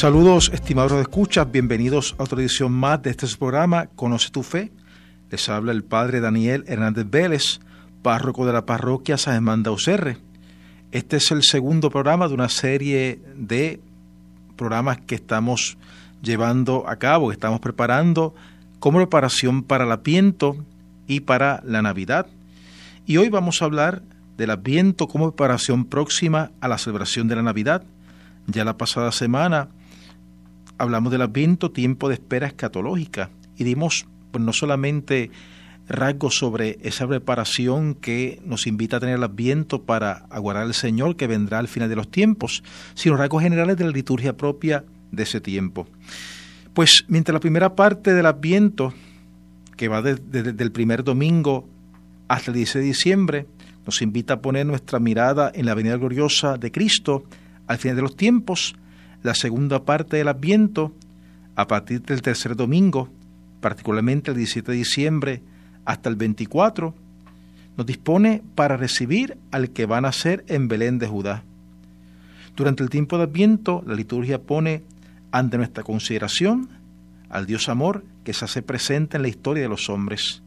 Saludos, estimados de escuchas, bienvenidos a otra edición más de este programa Conoce tu Fe. Les habla el Padre Daniel Hernández Vélez, párroco de la parroquia San Germán de. Este es el segundo programa de una serie de programas que estamos llevando a cabo, que estamos preparando como preparación para el Adviento y para la Navidad. Y hoy vamos a hablar del Adviento como preparación próxima a la celebración de la Navidad. Ya la pasada semana hablamos del Adviento, tiempo de espera escatológica, y dimos pues, no solamente rasgos sobre esa preparación que nos invita a tener el Adviento para aguardar al Señor que vendrá al final de los tiempos, sino rasgos generales de la liturgia propia de ese tiempo. Pues mientras la primera parte del Adviento, que va desde el primer domingo hasta el 16 de diciembre, nos invita a poner nuestra mirada en la venida gloriosa de Cristo al final de los tiempos, la segunda parte del Adviento, a partir del tercer domingo, particularmente el 17 de diciembre hasta el 24, nos dispone para recibir al que va a nacer en Belén de Judá. Durante el tiempo de Adviento, la liturgia pone ante nuestra consideración al Dios amor que se hace presente en la historia de los hombres.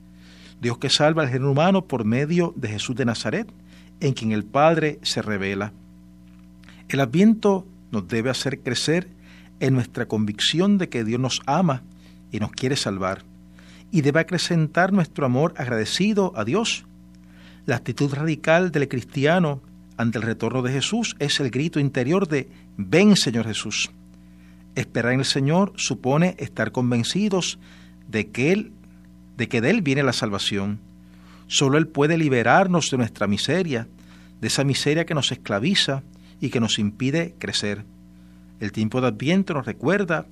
Dios que salva al género humano por medio de Jesús de Nazaret, en quien el Padre se revela. El Adviento nos debe hacer crecer en nuestra convicción de que Dios nos ama y nos quiere salvar, y debe acrecentar nuestro amor agradecido a Dios. La actitud radical del cristiano ante el retorno de Jesús es el grito interior de Ven Señor Jesús. Esperar en el Señor supone estar convencidos de que Él, de que de Él viene la salvación. Solo Él puede liberarnos de nuestra miseria, de esa miseria que nos esclaviza y que nos impide crecer. El tiempo de Adviento nos recuerda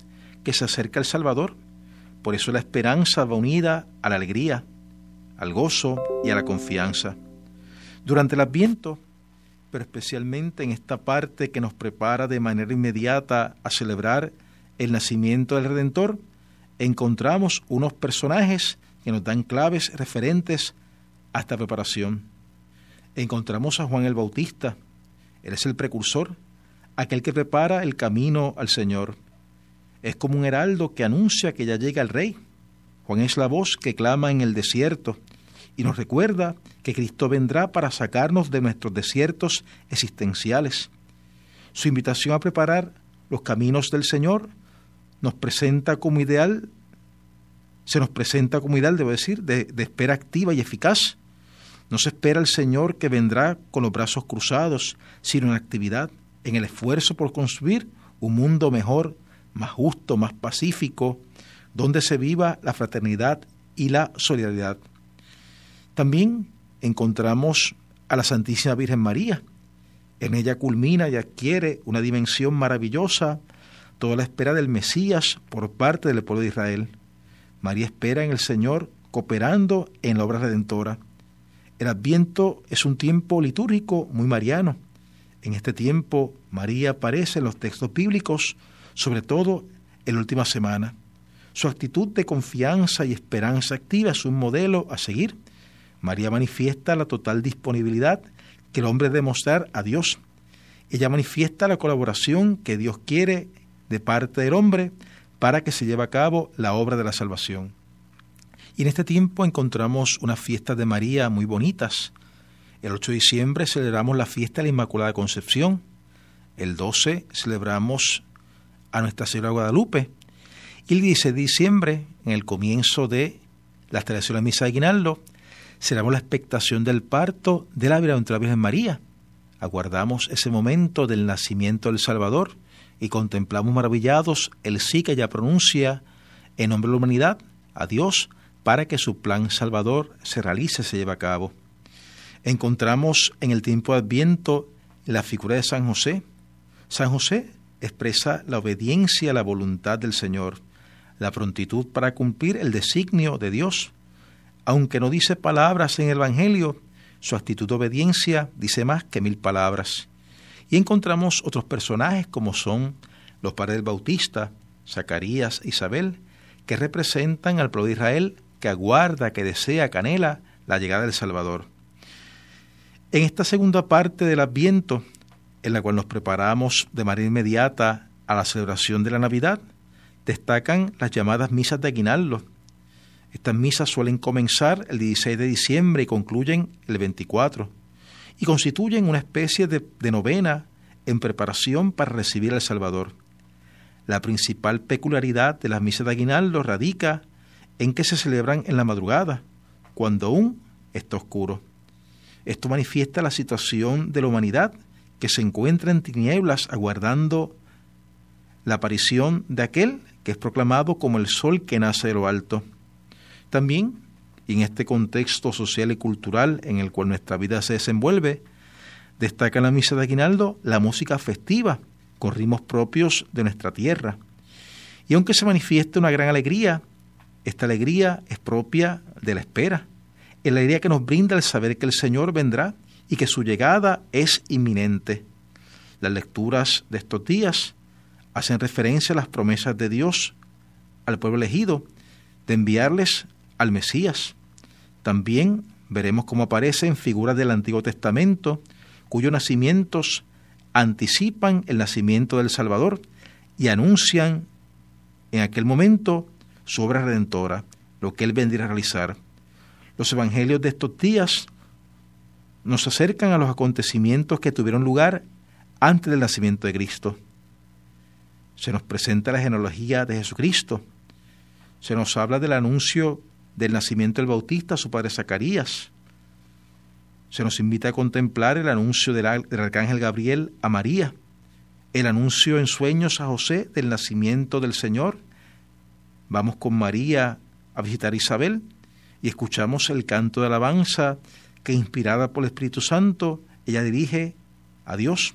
que se acerca el Salvador, por eso la esperanza va unida a la alegría, al gozo y a la confianza. Durante el Adviento, pero especialmente en esta parte que nos prepara de manera inmediata a celebrar el nacimiento del Redentor, encontramos unos personajes que nos dan claves referentes a esta preparación. Encontramos a Juan el Bautista, él es el precursor, aquel que prepara el camino al Señor. Es como un heraldo que anuncia que ya llega el Rey. Juan es la voz que clama en el desierto y nos recuerda que Cristo vendrá para sacarnos de nuestros desiertos existenciales. Su invitación a preparar los caminos del Señor nos presenta como ideal, se nos presenta como ideal, debo decir, de, de espera activa y eficaz no se espera el Señor que vendrá con los brazos cruzados, sino en actividad, en el esfuerzo por construir un mundo mejor, más justo, más pacífico, donde se viva la fraternidad y la solidaridad. También encontramos a la Santísima Virgen María. En ella culmina y adquiere una dimensión maravillosa toda la espera del Mesías por parte del pueblo de Israel. María espera en el Señor cooperando en la obra redentora. El Adviento es un tiempo litúrgico muy mariano. En este tiempo María aparece en los textos bíblicos, sobre todo en la última semana. Su actitud de confianza y esperanza activa es un modelo a seguir. María manifiesta la total disponibilidad que el hombre debe mostrar a Dios. Ella manifiesta la colaboración que Dios quiere de parte del hombre para que se lleve a cabo la obra de la salvación. Y en este tiempo encontramos unas fiestas de María muy bonitas. El 8 de diciembre celebramos la fiesta de la Inmaculada Concepción. El 12 celebramos a Nuestra Señora Guadalupe. Y el 16 de diciembre, en el comienzo de la celebración de la Misa de Aguinaldo, celebramos la expectación del parto de la Virgen María. Aguardamos ese momento del nacimiento del Salvador y contemplamos maravillados el sí que ella pronuncia en nombre de la humanidad, a Dios, para que su plan salvador se realice, se lleve a cabo. Encontramos en el tiempo Adviento la figura de San José. San José expresa la obediencia a la voluntad del Señor, la prontitud para cumplir el designio de Dios. Aunque no dice palabras en el Evangelio, su actitud de obediencia dice más que mil palabras. Y encontramos otros personajes como son los padres del Bautista, Zacarías Isabel, que representan al pueblo de Israel que aguarda, que desea, que anhela la llegada del Salvador. En esta segunda parte del Adviento, en la cual nos preparamos de manera inmediata a la celebración de la Navidad, destacan las llamadas misas de aguinaldo. Estas misas suelen comenzar el 16 de diciembre y concluyen el 24, y constituyen una especie de, de novena en preparación para recibir al Salvador. La principal peculiaridad de las misas de aguinaldo radica en que se celebran en la madrugada, cuando aún está oscuro. Esto manifiesta la situación de la humanidad que se encuentra en tinieblas aguardando la aparición de aquel que es proclamado como el sol que nace de lo alto. También, en este contexto social y cultural en el cual nuestra vida se desenvuelve, destaca en la misa de Aguinaldo la música festiva, con propios de nuestra tierra. Y aunque se manifieste una gran alegría, esta alegría es propia de la espera, es la alegría que nos brinda el saber que el Señor vendrá y que su llegada es inminente. Las lecturas de estos días hacen referencia a las promesas de Dios al pueblo elegido de enviarles al Mesías. También veremos cómo aparecen figuras del Antiguo Testamento cuyos nacimientos anticipan el nacimiento del Salvador y anuncian en aquel momento su obra redentora, lo que Él vendría a realizar. Los evangelios de estos días nos acercan a los acontecimientos que tuvieron lugar antes del nacimiento de Cristo se nos presenta la genealogía de Jesucristo, se nos habla del anuncio del nacimiento del Bautista a su padre Zacarías, se nos invita a contemplar el anuncio del, arcángel Gabriel a María, el anuncio en sueños a José del nacimiento del Señor. Vamos con María a visitar a Isabel y escuchamos el canto de alabanza que inspirada por el Espíritu Santo ella dirige a Dios.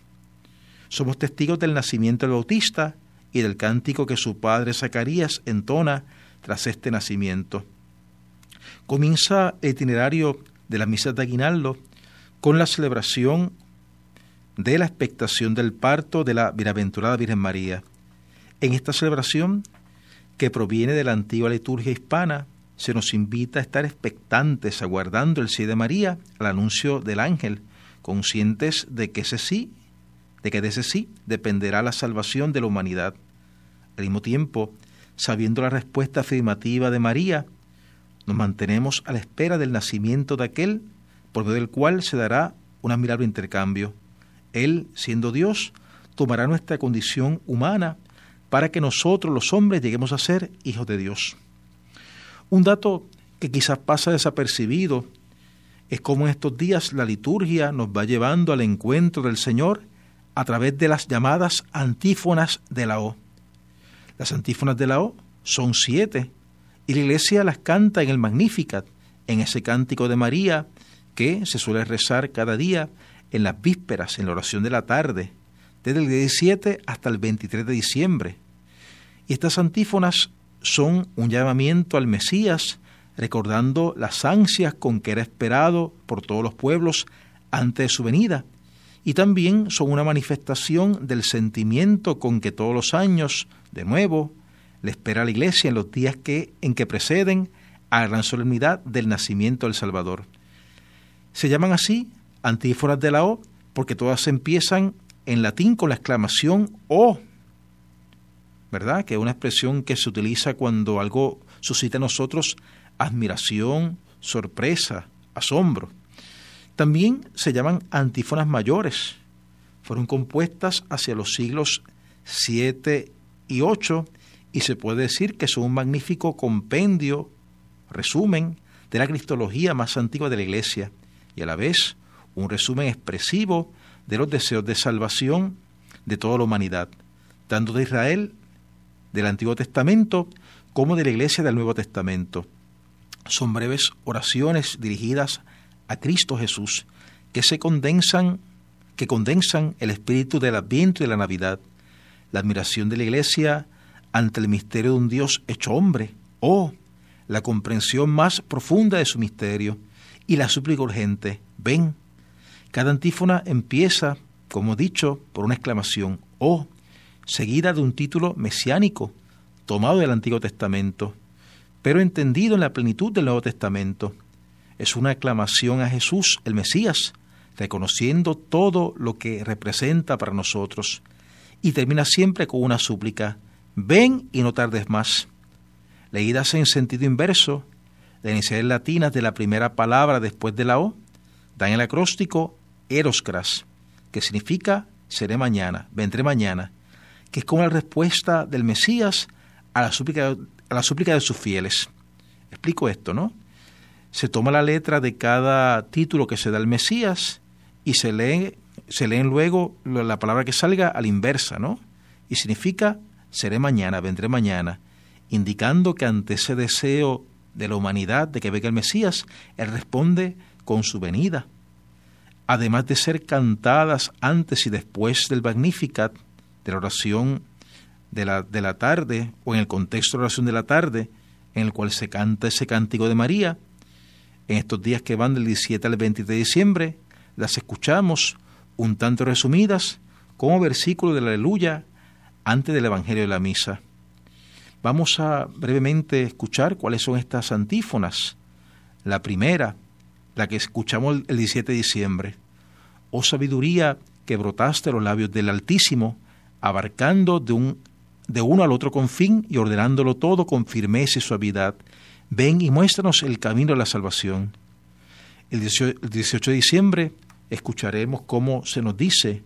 Somos testigos del nacimiento del Bautista y del cántico que su padre Zacarías entona tras este nacimiento. Comienza el itinerario de la misa de Aguinaldo con la celebración de la expectación del parto de la bienaventurada Virgen María. En esta celebración, que proviene de la antigua liturgia hispana, se nos invita a estar expectantes, aguardando el sí de María al anuncio del ángel, conscientes de que ese sí de que de ese sí dependerá la salvación de la humanidad. Al mismo tiempo, sabiendo la respuesta afirmativa de María, nos mantenemos a la espera del nacimiento de aquel por medio del cual se dará un admirable intercambio. Él, siendo Dios, tomará nuestra condición humana para que nosotros los hombres lleguemos a ser hijos de Dios. Un dato que quizás pasa desapercibido es cómo en estos días la liturgia nos va llevando al encuentro del Señor a través de las llamadas antífonas de la O. Las antífonas de la O son siete y la iglesia las canta en el Magnificat, en ese cántico de María que se suele rezar cada día en las vísperas, en la oración de la tarde, desde el 17 hasta el 23 de diciembre. Y estas antífonas son un llamamiento al Mesías, recordando las ansias con que era esperado por todos los pueblos antes de su venida y también son una manifestación del sentimiento con que todos los años, de nuevo, le espera a la Iglesia en los días que, en que preceden a la gran solemnidad del nacimiento del Salvador. Se llaman así antífonas de la O porque todas empiezan en latín con la exclamación O, ¿verdad? Que es una expresión que se utiliza cuando algo suscita en nosotros admiración, sorpresa, asombro. También se llaman antífonas mayores. Fueron compuestas hacia los siglos 7 y 8 y se puede decir que son un magnífico compendio, resumen, de la cristología más antigua de la Iglesia y a la vez un resumen expresivo de los deseos de salvación de toda la humanidad, tanto de Israel del Antiguo Testamento como de la Iglesia del Nuevo Testamento. Son breves oraciones dirigidas a Cristo Jesús, que se condensan, que condensan el espíritu del Adviento y de la Navidad. La admiración de la Iglesia ante el misterio de un Dios hecho hombre, o la comprensión más profunda de su misterio y la súplica urgente, ven. Cada antífona empieza, como dicho, por una exclamación, o, seguida de un título mesiánico, tomado del Antiguo Testamento, pero entendido en la plenitud del Nuevo Testamento. Es una aclamación a Jesús, el Mesías, reconociendo todo lo que representa para nosotros, y termina siempre con una súplica, ven y no tardes más. Leídas en sentido inverso, las iniciales latinas de la primera palabra después de la O, dan el acróstico eroskras, que significa seré mañana, vendré mañana, que es como la respuesta del Mesías a la súplica, a la súplica de sus fieles. Explico esto, ¿no? Se toma la letra de cada título que se da al Mesías y se lee, se leen luego la palabra que salga a la inversa, ¿no? Y significa seré mañana, vendré mañana, indicando que ante ese deseo de la humanidad de que venga el Mesías, Él responde con su venida. Además de ser cantadas antes y después del Magnificat, de la oración de la, de la tarde, o en el contexto de la oración de la tarde, en el cual se canta ese cántico de María, en estos días que van del 17 al 23 de diciembre, las escuchamos un tanto resumidas como versículo de la aleluya antes del Evangelio de la Misa. Vamos a brevemente escuchar cuáles son estas antífonas. La primera, la que escuchamos el 17 de diciembre. Oh sabiduría que brotaste los labios del Altísimo, abarcando de, un, de uno al otro confín y ordenándolo todo con firmeza y suavidad. Ven y muéstranos el camino de la salvación. El 18 de diciembre escucharemos cómo se nos dice,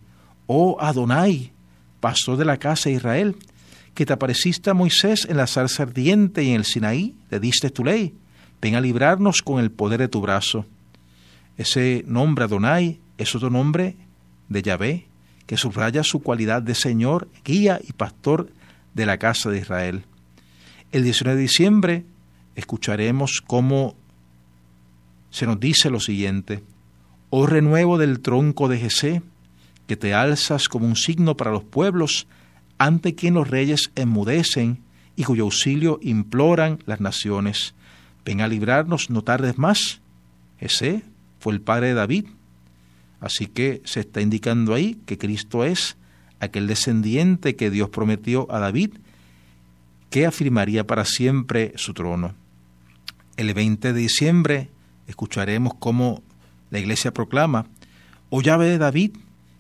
oh Adonai, pastor de la casa de Israel, que te apareciste a Moisés en la zarza ardiente y en el Sinaí, le diste tu ley, ven a librarnos con el poder de tu brazo. Ese nombre Adonai es otro nombre de Yahvé, que subraya su cualidad de Señor, guía y pastor de la casa de Israel. El 19 de diciembre escucharemos cómo se nos dice lo siguiente, Oh renuevo del tronco de Jesé, que te alzas como un signo para los pueblos, ante quien los reyes enmudecen y cuyo auxilio imploran las naciones. Ven a librarnos, no tardes más. Ese fue el padre de David. Así que se está indicando ahí que Cristo es aquel descendiente que Dios prometió a David que afirmaría para siempre su trono. El 20 de diciembre escucharemos cómo la iglesia proclama, O llave de David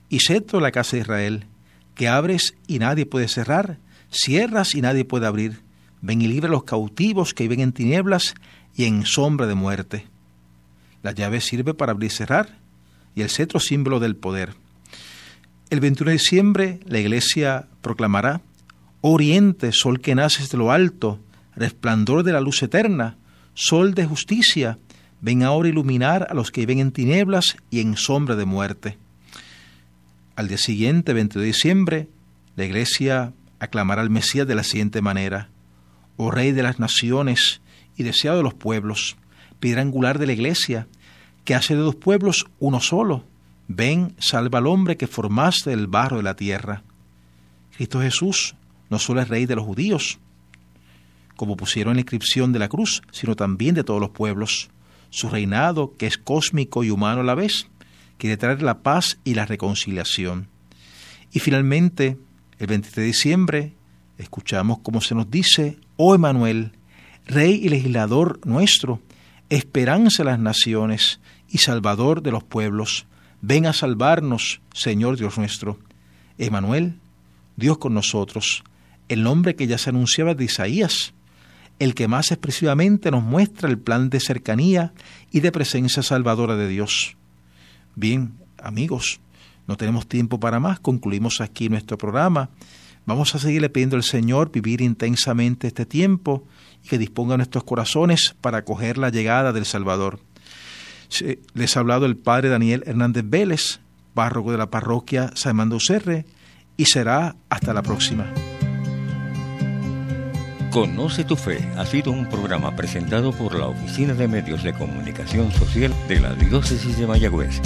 y cetro la casa de Israel, que abres y nadie puede cerrar, cierras y nadie puede abrir. Ven y libre a los cautivos que viven en tinieblas y en sombra de muerte. La llave sirve para abrir y cerrar, y el cetro símbolo del poder. El 21 de diciembre la iglesia proclamará, Oriente, sol que naces de lo alto, resplandor de la luz eterna, sol de justicia, ven ahora iluminar a los que viven en tinieblas y en sombra de muerte. Al día siguiente, 20 de diciembre, la iglesia aclamará al Mesías de la siguiente manera, Oh Rey de las naciones y deseado de los pueblos, piedra angular de la iglesia, que hace de dos pueblos uno solo, ven, salva al hombre que formaste del barro de la tierra. Cristo Jesús no solo es Rey de los judíos, como pusieron en la inscripción de la cruz, sino también de todos los pueblos. Su reinado, que es cósmico y humano a la vez, quiere traer la paz y la reconciliación. Y finalmente, el 23 de diciembre, escuchamos como se nos dice, oh Emanuel, Rey y legislador nuestro, esperanza de las naciones y salvador de los pueblos, ven a salvarnos, Señor Dios nuestro. Emanuel, Dios con nosotros, el nombre que ya se anunciaba de Isaías, el que más expresivamente nos muestra el plan de cercanía y de presencia salvadora de Dios. Bien, amigos, no tenemos tiempo para más, concluimos aquí nuestro programa. Vamos a seguirle pidiendo al Señor vivir intensamente este tiempo y que disponga nuestros corazones para acoger la llegada del Salvador. Les ha hablado el Padre Daniel Hernández Vélez, párroco de la parroquia San Mando Serre, y será hasta la próxima. Conoce tu Fe ha sido un programa presentado por la Oficina de Medios de Comunicación Social de la Diócesis de Mayagüez.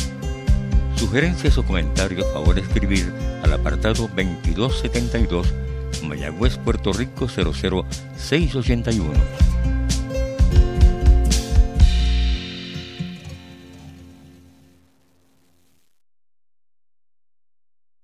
Sugerencias o comentarios favor escribir apartado 2272 Mayagüez, Puerto Rico 00681.